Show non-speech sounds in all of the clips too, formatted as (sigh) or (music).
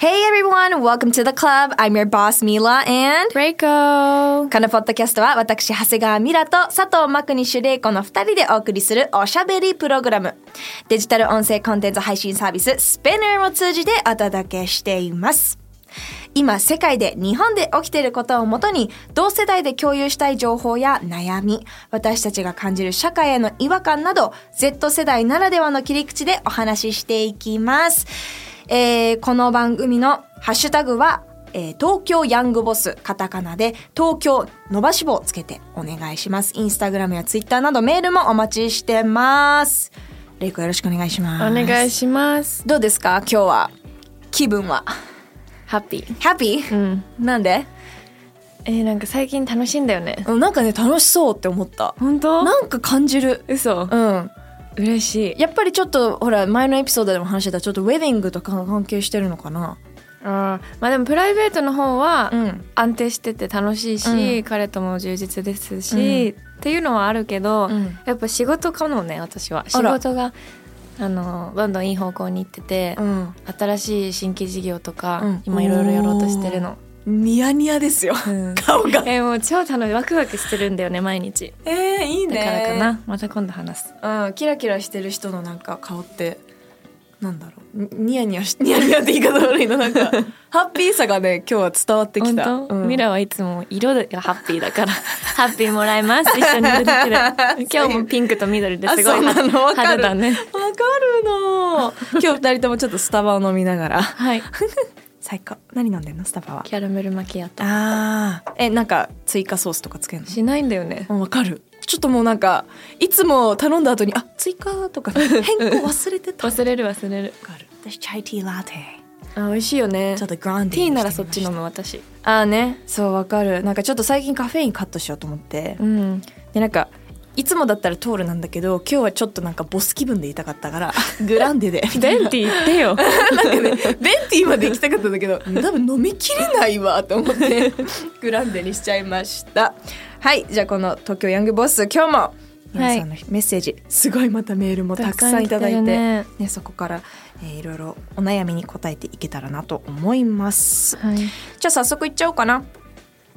Hey everyone, welcome to the club. I'm your boss Mila and Reiko! このポッドキャストは私、長谷川ミラと佐藤真国主玲子の二人でお送りするおしゃべりプログラム。デジタル音声コンテンツ配信サービス Spinner を通じてお届けしています。今世界で日本で起きていることをもとに同世代で共有したい情報や悩み私たちが感じる社会への違和感など Z 世代ならではの切り口でお話ししていきます、えーこの番組のハッシュタグは、えー東京ヤングボスカタカナで東京伸ばし棒をつけてお願いします。インスタグラムやツイッターなどメールもお待ちしてます。レイコよろしくお願いします。お願いします。どうですか？今日は。気分は。ハッピー。ハッピー、うん。なんで？えー、なんか最近楽しいんだよね。うんなんかね楽しそうって思った。本当？なんか感じる。嘘。うん嬉しい。やっぱりちょっとほら前のエピソードでも話してたちょっとウェディングとか関係してるのかな？あーまあでもプライベートの方はうん。安定してて楽しいし、うん。彼とも充実ですし、っていうのはあるけど、うん。やっぱ仕事かもね私は。仕事があのどんどんいい方向に行ってて、うん。新しい新規事業とか、うん。今いろいろやろうとしてるの。ニヤニヤですよ。顔が。えーもう超楽しい。ワクワクしてるんだよね毎日。えー、いいだねからかな。また今度話す。うんキラキラしてる人のなんか顔ってなんだろう。にニヤニヤし (laughs) ニヤニヤって言い方悪いななんか。(laughs) ハッピーさがね今日は伝わってきた。うん。ミラはいつも色がハッピーだから。(laughs) ハッピーもらえます。一緒にいるだけで今日もピンクと緑です。ごいあの肌だね。わかるの。今日二人ともちょっとスタバを飲みながら。はい最高。何飲んでんの？スタバは。キャラメルマキアートあー。えなんか追加ソースとかつけんの？しないんだよね。うんわかる。ちょっともうなんかいつも頼んだ後にあ追加とか。変更忘れてた。わ忘れる忘れる。かる。私チャイティーラテ。あ美味しいよね。ちょっとグランデティーならそっち飲のむ私。あーね。そうわかる。なんかちょっと最近カフェインカットしようと思って、うん。でなんかいつもだったらトールなんだけど今日はちょっとなんかボス気分でいたかったから (laughs) グランデで。ベンティー言ってよ。(laughs) なんかねベンティーまで行きたかったんだけど (laughs) 多分飲みきれないわと思ってグランデにしちゃいました。はいじゃあこの東京ヤングボス今日も皆さんのメッセージ、すごいまたメールもたくさんいただいてね。ねそこから、えーいろいろお悩みに答えていけたらなと思います。はい。じゃあ早速いっちゃおうかな。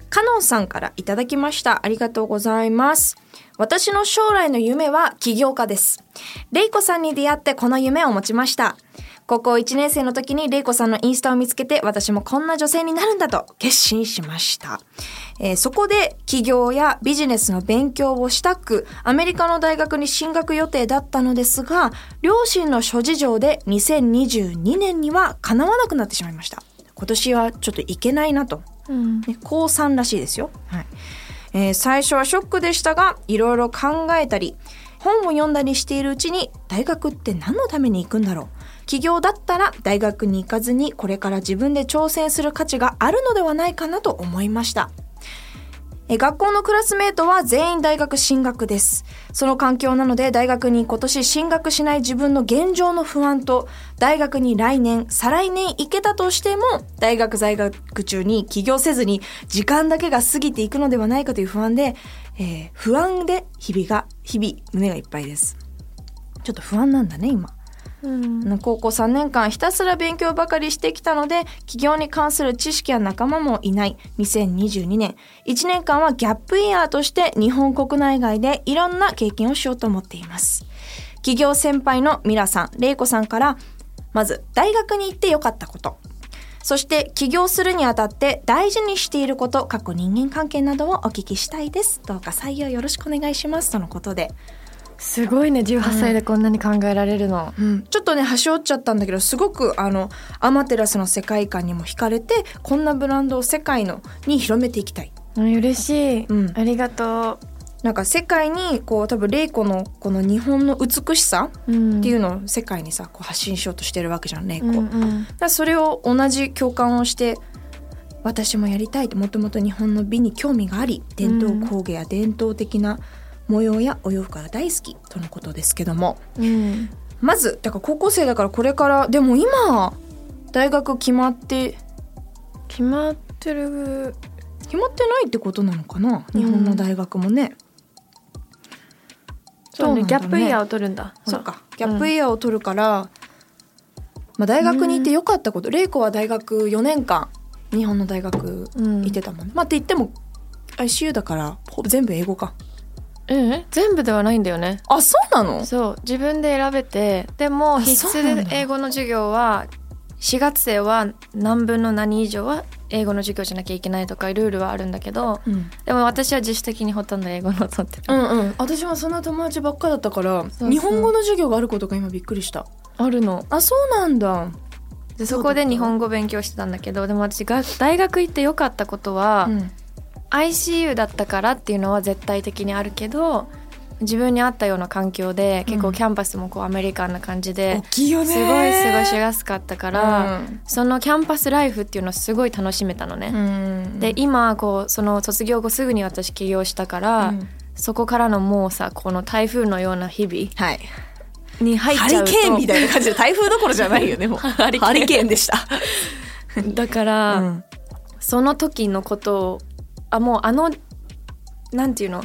カノンさんからいただきました。ありがとうございます。私の将来の夢は起業家です。レイコさんに出会ってこの夢を持ちました。高校1年生の時にレイコさんのインスタを見つけて私もこんな女性になるんだと決心しました。えーそこで起業やビジネスの勉強をしたくアメリカの大学に進学予定だったのですが両親の諸事情で2022年には叶わなくなってしまいました。今年はちょっといけないなとうんね高3らしいですよ。はいえー最初はショックでしたがいろいろ考えたり本を読んだりしているうちに大学って何のために行くんだろう起業だったら大学に行かずにこれから自分で挑戦する価値があるのではないかなと思いました。え学校のクラスメートは全員大学進学です。その環境なので大学に今年進学しない自分の現状の不安と大学に来年、再来年行けたとしても大学在学中に起業せずに時間だけが過ぎていくのではないかという不安で、えー不安で日々が、日々胸がいっぱいです。ちょっと不安なんだね、今。うん。高校3年間ひたすら勉強ばかりしてきたので起業に関する知識や仲間もいない。2022年。1年間はギャップイヤーとして日本国内外でいろんな経験をしようと思っています。起業先輩のミラさん、レイコさんからまず大学に行ってよかったこと。そして起業するにあたって大事にしていること過去人間関係などをお聞きしたいです。どうか採用よろしくお願いします。とのことで。すごいね18歳でこんなに考えられるの、うん、ちょっとね端折っちゃったんだけどすごくあのアマテラスの世界観にも惹かれてこんなブランドを世界のに広めていきたい。うん嬉しい、うん。ありがとなんか世界にこう多分レイコのこの日本の美しさっていうのを世界にさこう発信しようとしてるわけじゃんレイコ、うんうん。らそれを同じ共感をして私もやりたいともともと日本の美に興味があり伝統工芸や伝統的な模様やお洋服が大好きとのことですけども。うん。まずだから高校生だからこれからでも今大学決まって決まってる。決まってないってことなのかな？日本の大学もね、そうねギャップイヤーを取るんだ。そっか。ギャップイヤーを取るから、まあ、大学に行ってよかったこと。玲子は大学4年間日本の大学うん。行ってたもんね、まあって言っても ICU だから全部英語かうん。全部ではないんだよね。あそうなの？そう。自分で選べてでもあ必須で英語の授業は4月生は何分の何以上は英語の授業じゃなきゃいけないとかルールはあるんだけどうん。でも私は自主的にほとんど英語の取ってうた、んうん。私はそんな友達ばっかだったから日本語の授業があることが今びっくりした。あるの。あそうなんだ。でそこで日本語勉強してたんだけどでも私が大学行ってよかったことは、うん ICU だったからっていうのは絶対的にあるけど自分に合ったような環境で結うん。構キャンパスもこうアメリカンな感じで、すごい過ごしやすかったから、うん。そのキャンパスライフっていうのをすごい楽しめたのね。うん。で今こうその卒業後すぐに私起業したから、うん。そこからのもうさこの台風のような日々はい。に入っハちゃうと。リケーンみたいな感じで台風どころじゃないよねもう (laughs) ハリケーンでした、だから、うん。その時のことをあもうあのなんていうの？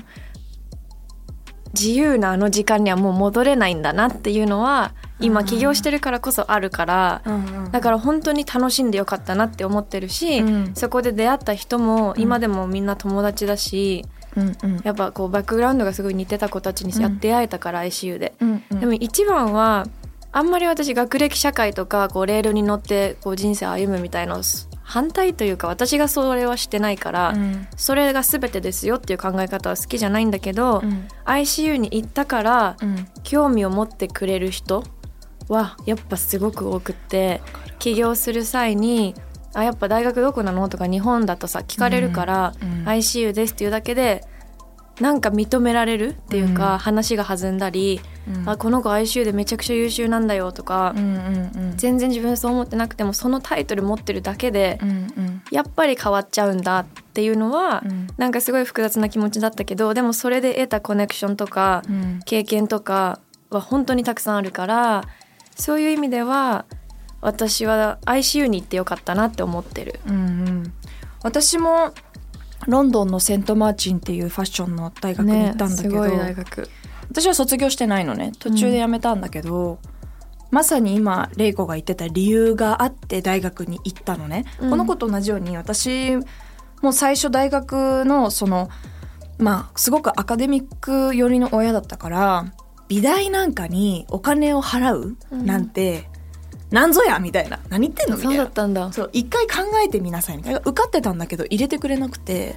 自由なあの時間にはもう戻れないんだなっていうのは今起業してるからこそあるからだから本当に楽しんでよかったなって思ってるし、うん。そこで出会った人も今でもみんな友達だし、うんうん。やっぱこうバックグラウンドがすごい似てた子たちにや出会えたから ICU で。うんうん。でも一番はあんまり私学歴社会とかこうレールに乗ってこう人生を歩むみたいの反対というか私がそれはしてないから、うん。それが全てですよっていう考え方は好きじゃないんだけど、うん。ICU に行ったからうん。興味を持ってくれる人はやっぱすごく多くって起業する際に「あやっぱ大学どこなの?」とか日本だとさ聞かれるから「うん。うん。ICU です」っていうだけでなんか認められるっていうか、うん。話が弾んだり、うん。あこの子 ICU でめちゃくちゃ優秀なんだよとか、うんうんうん。全然自分そう思ってなくてもそのタイトル持ってるだけで、うんうん。やっぱり変わっちゃうんだっていうのは、うん。なんかすごい複雑な気持ちだったけどでもそれで得たコネクションとか、うん。経験とかは本当にたくさんあるからそういう意味では私は ICU に行ってよかったなって思ってる。うんうん。私もロンドンのセントマーチンっていうファッションの大学に行ったんだけど、すごい大学。私は卒業してないのね。途中で辞めたんだけど、まさに今玲子が言ってた理由があって大学に行ったのね、うん。この子と同じように私も最初大学のそのまあすごくアカデミック寄りの親だったから美大なんかにお金を払うなんて、なんぞやみたいな。何言ってんの？みたそいうな。だったんだ。そう一回考えてみなさいみたいな。受かってたんだけど入れてくれなくて。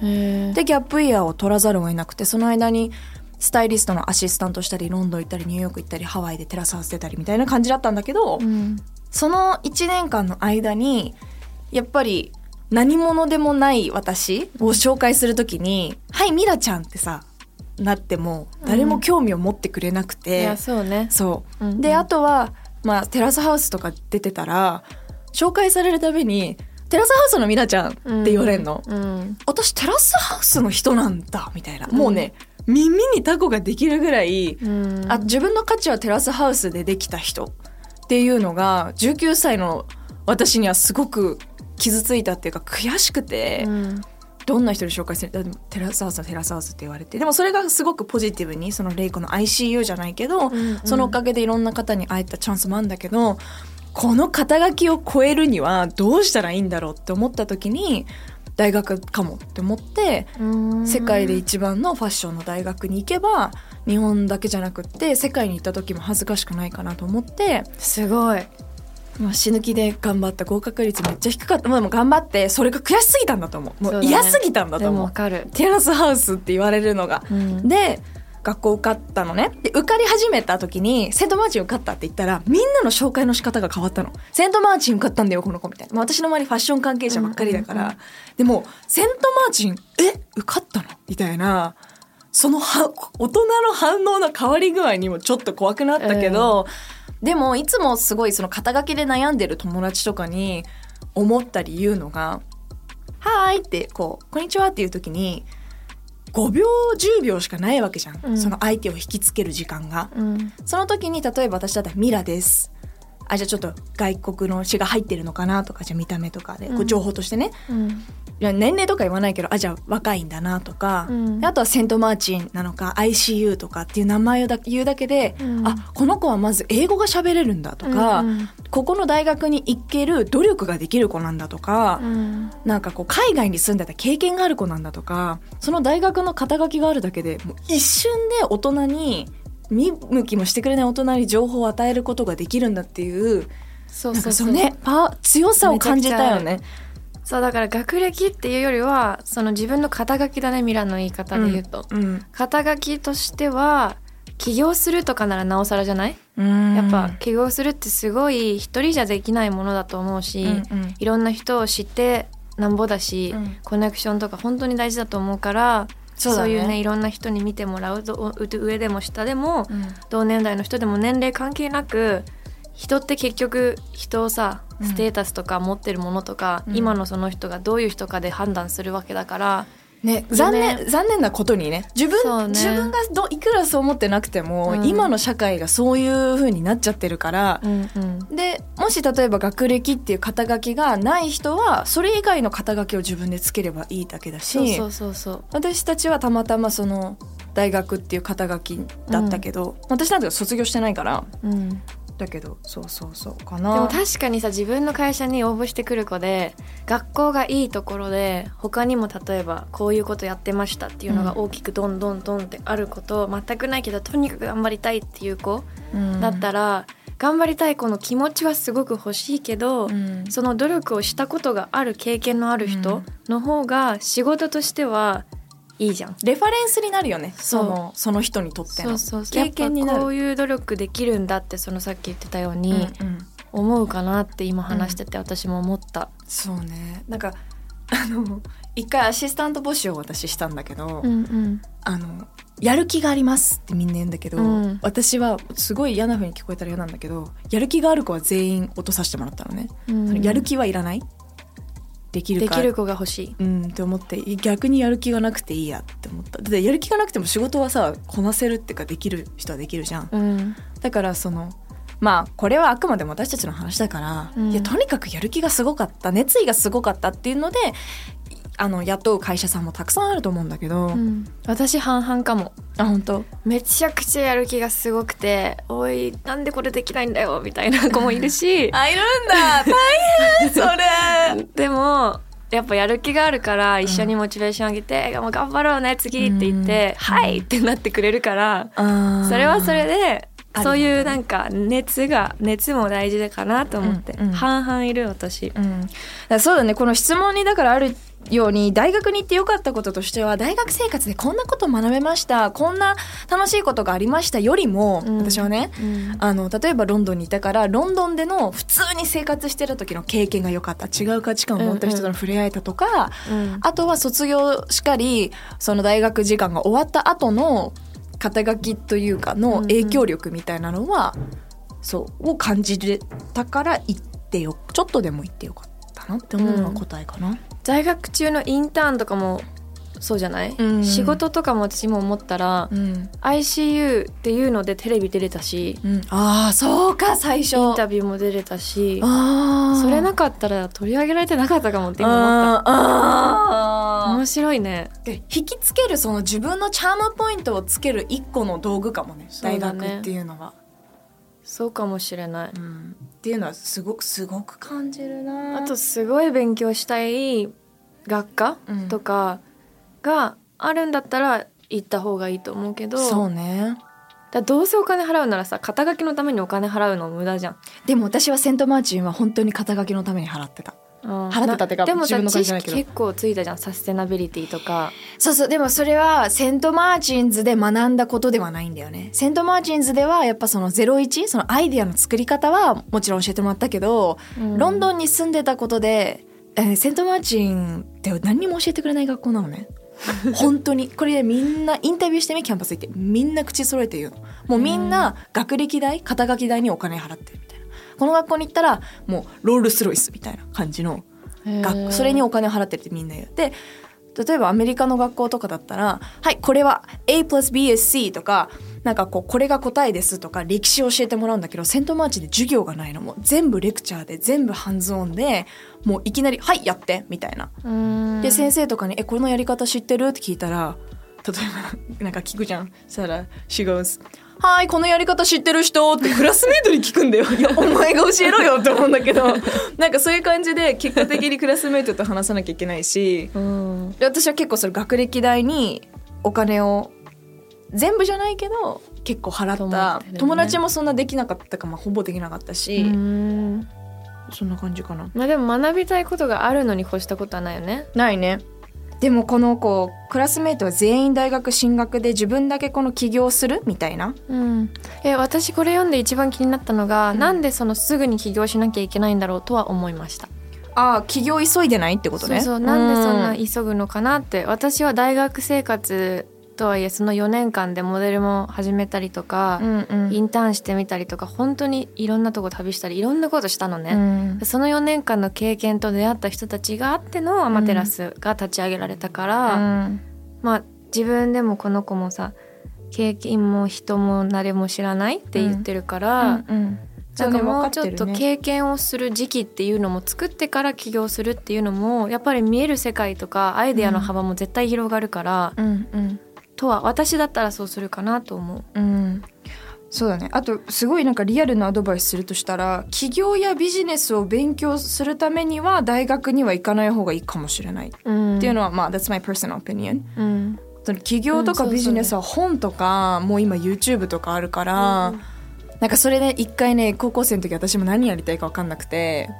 でギャップイヤーを取らざるを得なくてその間にスタイリストのアシスタントしたりロンドン行ったりニューヨーク行ったりハワイでテラスハウス出たりみたいな感じだったんだけど、うん。その1年間の間にやっぱり何者でもない私を紹介するときに「はいミラちゃん」ってさなっても誰も興味を持ってくれなくいて、やそうね。そう、うんうん。であとは、まあ、テラスハウスとか出てたら紹介されるたびに「テラスハウスのミラちゃん」って言われるの、うん。私テラスハウスの人なんだみたいな、もうね耳にタコができるぐらい、うん。あ自分の価値はテラスハウスでできた人。っていうのが19歳の私にはすごく傷ついたっていうか悔しくて、うんどんな人に紹介する？でもテラスハウスはテラスハウスって言われて。でもそれがすごくポジティブにそのレイコの ICU じゃないけど、んうん。そのおかげでいろんな方に会えたチャンスもあるんだけどこの肩書きを超えるにはどうしたらいいんだろうって思った時に大学かもって思ってうん。世界で一番のファッションの大学に行けば日本だけじゃなくって世界に行った時も恥ずかしくないかなと思って、すごい。まあ、死ぬ気で頑張った合格率めっちゃ低かった。まあでも頑張ってそれが悔しすぎたんだと思う。もそう嫌すぎたんだと思う。わかる。テラスハウスって言われるのが。うん。で学校受かったのね。で受かり始めた時にセントマーチン受かったって言ったらみんなの紹介の仕方が変わったの。セントマーチン受かったんだよこの子みたいな、まあ、私の周りファッション関係者ばっかりだから、うんうんでもセントマーチンえ受かったの？みたいな。そのは (laughs) 大人の反応の変わり具合にもちょっと怖くなったけど、でもいつもすごいその肩書きで悩んでる友達とかに思ったり言うのがはーい」ってこう「こんにちは」っていう時に5秒10秒しかないわけじゃん、うん。その相手を引きつける時間が。うん。その時に例えば私だったら「ミラです」あじゃあちょっと外国の血が入ってるのかなとかじゃあ見た目とかでこううん。情報としてね、うん年齢とか言わないけどあじゃあ若いんだなとか、うん。であとはセントマーチンなのか ICU とかっていう名前をだ言うだけで、うん。あこの子はまず英語が喋れるんだとか、うんここの大学に行ける努力ができる子なんだとか、うん。なんかこう海外に住んでた経験がある子なんだとかその大学の肩書きがあるだけでもう一瞬で大人に見向きもしてくれない大人に情報を与えることができるんだっていうそうそそう。そううねパ強さを感じたよね。そうだから学歴っていうよりはその自分の肩書きだねミラの言い方で言うと、うん肩書きとしては起業するとかならなおさらじゃない？うん。やっぱ起業するってすごい一人じゃできないものだと思うし、うんうん。いろんな人を知ってなんぼだし、うん。コネクションとか本当に大事だと思うからそうだね。いうねいろんな人に見てもらうど上でも下でも、うん。同年代の人でも年齢関係なく人って結局人をさうん。ステータスとか持ってるものとか、うん。今のその人がどういう人かで判断するわけだから、ね、残念残念なことにね自分ね。自分がどいくらそう思ってなくても、うん。今の社会がそういう風になっちゃってるから、うんうん。でもし例えば学歴っていう肩書きがない人はそれ以外の肩書きを自分でつければいいだけだしそうそうそうそう。私たちはたまたまその大学っていう肩書きだったけど、私なんて卒業してないからうんだけどそうそうそうかでなも確かにさ自分の会社に応募してくる子で学校がいいところで他にも例えばこういうことやってましたっていうのが大きくどんどんどんってあること全くないけどとにかく頑張りたいっていう子うん。だったら、頑張りたい子の気持ちはすごく欲しいけど、うん。その努力をしたことがある経験のある人の方が仕事としてはいいじゃん。レファレンスになるよね。そのその人にとっての。経験になる。こういう努力できるんだってそのさっき言ってたように、うんうん。思うかなって今話してて私も思った。そうね。なんか (laughs) あの一回アシスタント募集を私したんだけど、うんうん。あのやる気がありますってみんな言うんだけど、うん。私はすごい嫌な風に聞こえたら嫌なんだけどやる気がある子は全員落とさせてもらったのね、うん。やる気はいらないできるか。できる子が欲しい。うんって思って逆にやる気がなくていいやって思った。だってやる気がなくても仕事はさこなせるっていうかできる人はできるじゃん。うん。だからそのまあこれはあくまでも私たちの話だから、うん。いやとにかくやる気がすごかった熱意がすごかったっていうのであの雇う会社さんもたくさんあると思うんだけど、うん。私半々かも。あ本当？めちゃくちゃやる気がすごくて「おいなんでこれできないんだよ」みたいな子もいるし。(laughs) あいるんだ。大変それ。(laughs) でもやっぱやる気があるから一緒にモチベーション上げて「もう頑張ろうね次」って言って「うん。はい!」ってなってくれるからそれはそれでそういうなんか熱が熱も大事かなと思って、うんうん。半々いる私。うん、だそうだねこの質問にだからあるように大学に行ってよかったこととしては大学生活でこんなこと学べました。こんな楽しいことがありましたよりも、うん。私はねうん。あの例えばロンドンにいたからロンドンでの普通に生活してた時の経験が良かった。違う価値観を持った人との触れ合えたとか、うん。あとは卒業しかりその大学時間が終わった後の肩書きというかの影響力みたいなのは、そうを感じれたから行ってよちょっとでも行ってよかったなって思うのが答えかな。在学中のインターンとかもそうじゃない、うん。仕事とかも私も思ったら、うん、ICU っていうのでテレビ出れたしうん、ああそうか最初。インタビューも出れたしそれなかったら取り上げられてなかったかもって今思った。面白いね。で引きつけるその自分のチャームポイントをつける一個の道具かもね。大学っていうのは。そうかもしれない。うん、っていうのはすごくすごく感じるな。あとすごい勉強したい学科うん。とかがあるんだったら行った方がいいと思うけど。そうね。だどうせお金払うならさ肩書きのためにお金払うの無駄じゃん。でも私はセントマーチンは本当に肩書きのために払ってた払払ってたってかでもさ自知識結構ついたじゃんサステナビリティとか。そうそうでもそれはセントマーチンズで学んだことではないんだよね。セントマーチンズではやっぱその01そのアイディアの作り方はもちろん教えてもらったけど、ロンドンに住んでたことで、えーセントマーチンって何にも教えてくれない学校なのね。(laughs) 本当に。これでみんなインタビューしてみキャンパス行って。みんな口揃えて言うの。もうみんな学歴代肩書き代にお金払ってるこの学校に行ったらもうロールスロイスみたいな感じの学それにお金を払ってるってみんな言う。で例えばアメリカの学校とかだったら「はいこれは A plus B is C」とかなんかこうこれが答えですとか歴史を教えてもらうんだけどセントマーチで授業がないのも全部レクチャーで全部ハンズオンでもういきなり「はいやって」みたいな。で先生とかに「えこれのやり方知ってる?」って聞いたら例えばなんか聞くじゃん。そしたら「She goes はいこのやり方知ってる人?」ってクラスメートに聞くんだよ「いやお前が教えろよ」って思うんだけど。なんかそういう感じで結果的にクラスメートと話さなきゃいけないし。うん。で私は結構それ学歴代にお金を全部じゃないけど結構払った。友達でね。友達もそんなできなかったか、まあ、ほぼできなかったし、うん。そんな感じかな。まあでも学びたいことがあるのに越したことはないよね。ないねでもこの子クラスメートは全員大学進学で自分だけこの起業するみたいな？うん、え私これ読んで一番気になったのが、うん。なんでそのすぐに起業しなきゃいけないんだろうとは思いました。ああ起業急いでないってことね？そうそう。なんでそんなう急ぐのかなって。私は大学生活とはいえその4年間でモデルも始めたりとか、うんうん。インターンしてみたりとか本当にいろんなとこ旅したりいろんなことしたのうね、ん。その4年間の経験と出会った人たちがあってのアマテラスが立ち上げられたから、うん。まあ自分でもこの子もさ経験も人も誰も知らないって言ってるから、うんなんかもうちょっと経験をする時期っていうのも作ってから起業するっていうのもやっぱり見える世界とかアイデアの幅も絶対広がるから、うんうんとは私だったらそうするかなと思う。うん。そうだね。あとすごいなんかリアルなアドバイスするとしたら起業やビジネスを勉強するためには大学には行かない方がいいかもしれない、うん、っていうのはまあ That's my personal opinion うん。その起業とかビジネスは本とか、もう今 YouTube とかあるから、なんかそれで一回ね高校生の時私も何やりたいか分かんなくて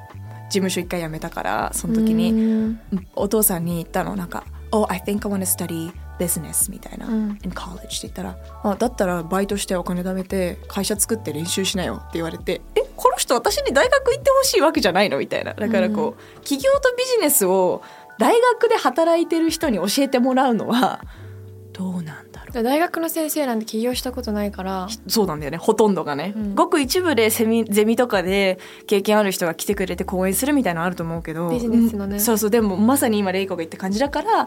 事務所一回辞めたからその時に、うん。お父さんに言ったの。なんか「Oh I think I wanna study business」みたいな「うん。in college」って言ったら「あだったらバイトしてお金貯めて会社作って練習しなよ」って言われて「えこの人私に大学行ってほしいわけじゃないの?」みたいな。だからこう、起業とビジネスを大学で働いてる人に教えてもらうのはどうなんだろう。大学の先生なんて起業したことないから。そうなんだよねほとんどがね、うん。ごく一部でセミゼミとかで経験ある人が来てくれて講演するみたいなのあると思うけど。ビジネスのね。うん。そうそうでもまさに今レイコが言った感じだから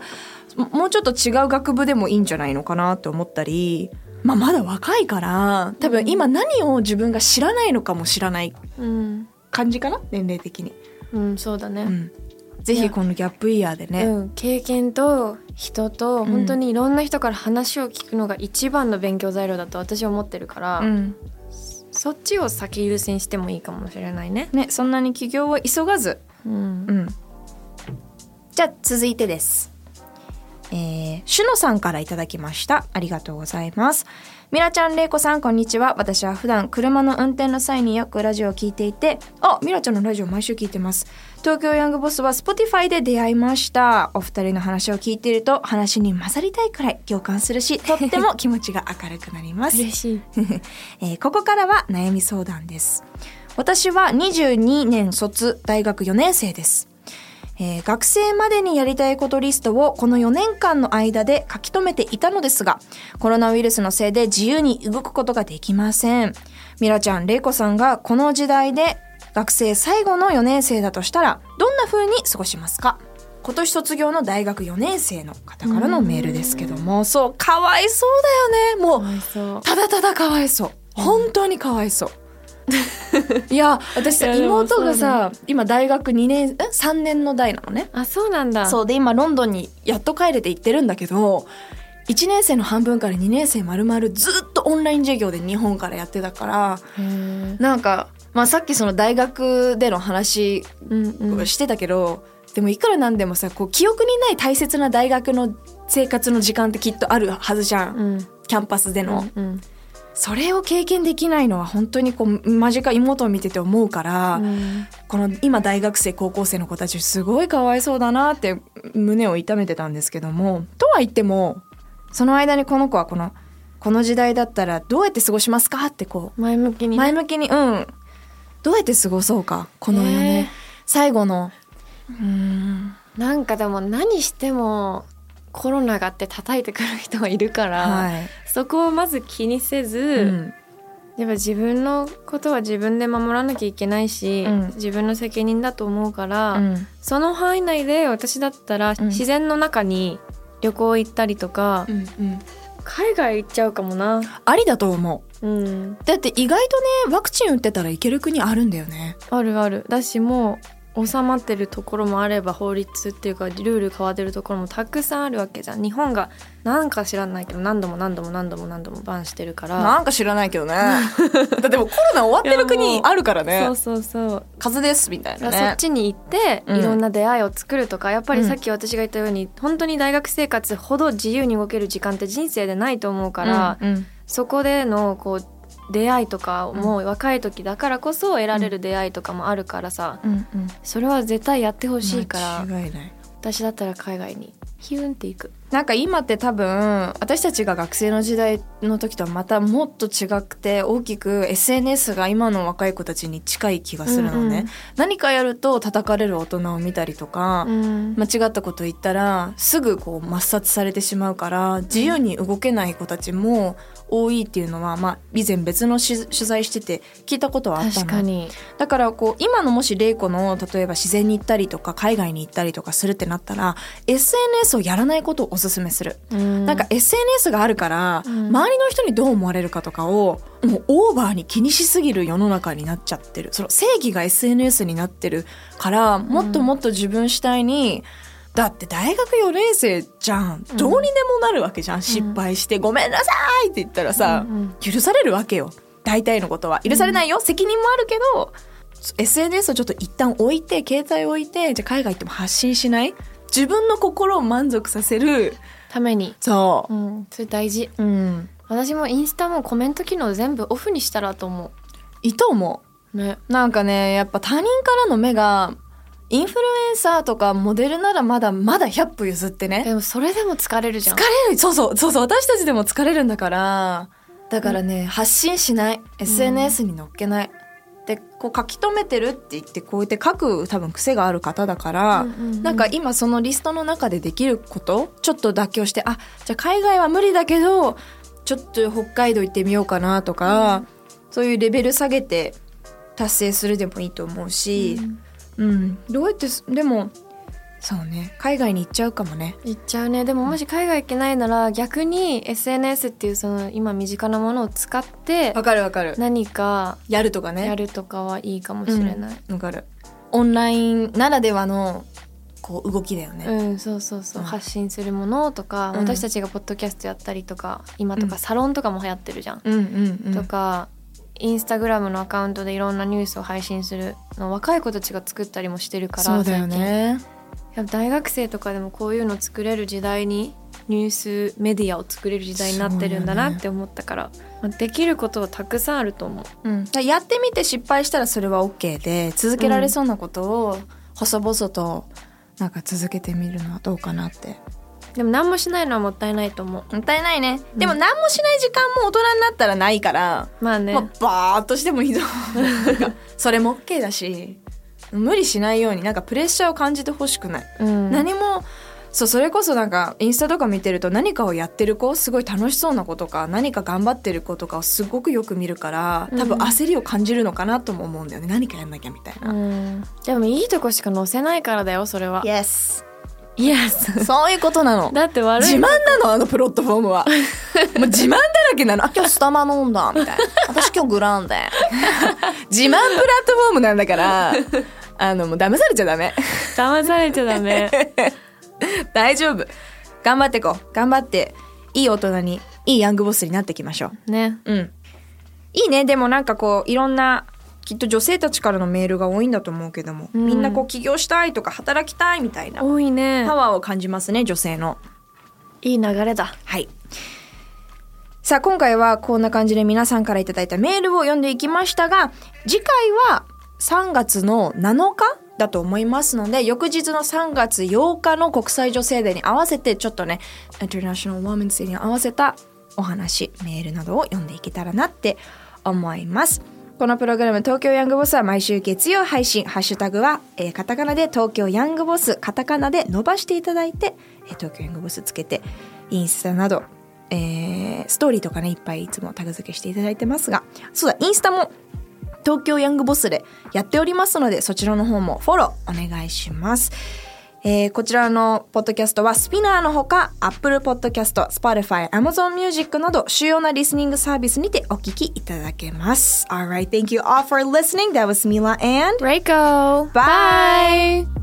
ももうちょっと違う学部でもいいんじゃないのかなと思ったり、まあ、まだ若いから多分今何を自分が知らないのかも知らないうん、感じかな？年齢的に、うん、そうだね、うん、ぜひこのギャップイヤーでね、うん、経験と人とん本当にいろんな人から話を聞くのが一番の勉強材料だと私は思ってるから、うんそっちを先優先してもいいかもしれないね。ね、そんなに起業は急がずうんうん。じゃあ続いてです。えー、しゅのさんからいただきました。ありがとうございます。みらちゃん、れいこさん、こんにちは。私は普段車の運転の際によくラジオを聞いていて、あ、みらちゃんのラジオ毎週聞いてます。東京ヤングボスは Spotify で出会いました。お二人の話を聞いていると話に混ざりたいくらい共感するし、(laughs) とっても気持ちが明るくなります。嬉しい。(laughs) えーここからは悩み相談です私は22年卒大学4年生です、えー学生までにやりたいことリストをこの4年間の間で書き留めていたのですがコロナウイルスのせいで自由に動くことができませんミラちゃん、レイコさんがこの時代で学生最後の4年生だとしたらどんな風に過ごしますか？今年卒業の大学4年生の方からのメールですけども。そうかわいそうだよね。もうう。ただただかわいそう。本当にかわいそう。(laughs) いや私さ妹がさ今大学2年え3年の代なのね。あ、そうなんだ。そうで今ロンドンにやっと帰れて行ってるんだけど1年生の半分から2年生まるまるずっとオンライン授業で日本からやってたからなんか、まあ、さっきその大学での話うんうん。してたけど、でもいくらなんでもさこう記憶にない大切な大学の生活の時間ってきっとあるはずじゃん、うんキャンパスでの。うんそれを経験できないのは本当にこう間近妹を見てて思うから、うんこの今大学生高校生の子たちすごいかわいそうだなって胸を痛めてたんですけどもとは言ってもその間にこの子はこのこの時代だったらどうやって過ごしますかってこ前向きうにね。前向きにうんどうやって過ごそうかこの4年、へー。最後の。うん。なんかでも何してもコロナがあって叩いてくる人はいるから、はい、そこをまず気にせず、うん。やっぱ自分のことは自分で守らなきゃいけないし、うん。自分の責任だと思うから、うん。その範囲内で私だったらうん。自然の中に旅行行ったりとか、うんうん。海外行っちゃうかもな。ありだと思ううん、だって意外とねワクチン打ってたらいける国あるんだよね。あるある。だしもう収まってるところもあれば法律っていうかルール変わってるところもたくさんあるわけじゃん。日本がなんか知らないけど何度も何度も何度も何度もバンしてるから。なんか知らないけどね。(laughs) だってもうコロナ終わってる国あるからね。そうそうそう。風邪ですみたいなだからそっねちに行ってうん。いろんな出会いを作るとか、やっぱりさっき私が言ったように、本当に大学生活ほど自由に動ける時間って人生でないと思うから、うんうんそこでのこう出会いとかも若い時だからこそ得られる出会いとかもあるからさ、うんうん。それは絶対やってほしいから間違いない。私だったら海外にヒューンって行く。なんか今って多分私たちが学生の時代の時とはまたもっと違くて大きく SNS が今の若い子たちに近い気がするのね、うんうん。何かやると叩かれる大人を見たりとか、うん。間違ったこと言ったらすぐこう抹殺されてしまうから自由に動けない子たちも多いっていうのは、まあ、以前別のし取材してて聞いたことはあったの。だからこう今のもし玲子の例えば自然に行ったりとか海外に行ったりとかするってなったら SNS をやらないことをおすすめする、ななんか SNS があるから、うん。周りの人にどう思われるかとかをもうオーバーに気にしすぎる世の中になっちゃってる。その正義が SNS になってるからもっともっと自分主体に、だって大学4年生じゃん。どうにでもなるわけじゃん、失敗して「ごめんなさい!」って言ったらさ、うんうん。許されるわけよ。大体のことは。許されないよ、責任もあるけど SNS をちょっと一旦置いて携帯置いてじゃあ海外行っても発信しない。自分の心を満足させる。ために、そう。ん、それ大事。ううん。私もインスタもコメント機能全部オフにしたらと思いいと思う。ね。うなんかねやっぱ他人からの目がインフルエンサーとかモデルならまだまだ100歩譲ってね。でもそれでも疲れるじゃん。疲れる。そうそう。そうそう。私たちでも疲れるんだから。だからね、発信しない。SNS に載っけない、でこう書き留めてるって言ってこうやって書く多分癖がある方だから、うんうんうん。なんか今そのリストの中でできることちょっと妥協してあじゃあ海外は無理だけどちょっと北海道行ってみようかなとか、そういうレベル下げて達成するでもいいと思うし、うんどうやってすでもそうね海外に行っちゃうかもね。行っちゃうねでももし海外行けないなら逆に SNS っていうその今身近なものを使ってわかるわかる。何かやるとかね。やるとかはいいかもしれない、わかる。オンラインならではのこう動きだよね。うん、そうそうそう、うん発信するものとか、うん私たちがポッドキャストやったりとか今とうんかサロンとかも流行ってるじゃん、うんうんうん。とかインスタグラムのアカウントでいろんなニュースを配信するの若い子たちが作ったりもしてるからそうだよね。やっぱ大学生とかでもこういうの作れる時代にニュースメディアを作れる時代になってるんだなって思ったから、まあできることはたくさんあると思う。うん、やってみて失敗したらそれは OK で続けられそうなことを細々となんか続けてみるのはどうかなってでも何もしないのはもったいないと思もったいないね、でも何もしない時間も大人になったらないから、うまあね、もうバーっとしてもいいと思うなんかそれも OK だし無理しないようになんかプレッシャーを感じてほしくない、うん、何もそうそれこそなんかインスタとか見てると何かをやってる子すごい楽しそうな子とか何か頑張ってる子とかをすごくよく見るから多分うん焦りを感じるのかなとも思うんだよね。何かやんなきゃみたいな。うん、でもいいとこしか載せないからだよそれは。Yes イエスそういうことなの。だって悪い自慢なのあのプロットフォームは。(laughs) もう自慢だらけなの。あ、今日スタバ飲んだ、みたいな。私今日グランデ。自慢プラットフォームなんだから、あの、もう騙されちゃダメ。騙されちゃダメ (laughs) 大丈夫。頑張ってこう。頑張って、いい大人に、いいヤングボスになっていきましょう。ねうん。いいね。でもなんかこう、いろんな、きっと女性たちからのメールが多いんだと思うけども、うんみんなこう起業したいとか働きたいみたいな多いねパワーを感じますね、女性の。いい流れだはい。さあ、今回はこんな感じで皆さんからいただいたメールを読んでいきましたが、次回は3月の7日だと思いますので、翌日の3月8日の国際女性デーに合わせて、ちょっとね、International Women's Day に合わせたお話、メールなどを読んでいけたらなって思います。このプログラム東京ヤングボスは毎週月曜配信。ハッシュタグは、えーカタカナで東京ヤングボス、カタカナで伸ばしていただいて、えー東京ヤングボスつけて、インスタなどえー、ストーリーとかねいっぱいいつもタグ付けしていただいてますがそうだインスタも東京ヤングボスでやっておりますのでそちらの方もフォローお願いしますえー、こちらのポッドキャストはスピナーのほか Apple Podcast、Spotify、Amazon Music など主要なリスニングサービスにてお聞きいただけます。Alright, thank you all for listening. That was Mila and Reiko. Bye. Bye.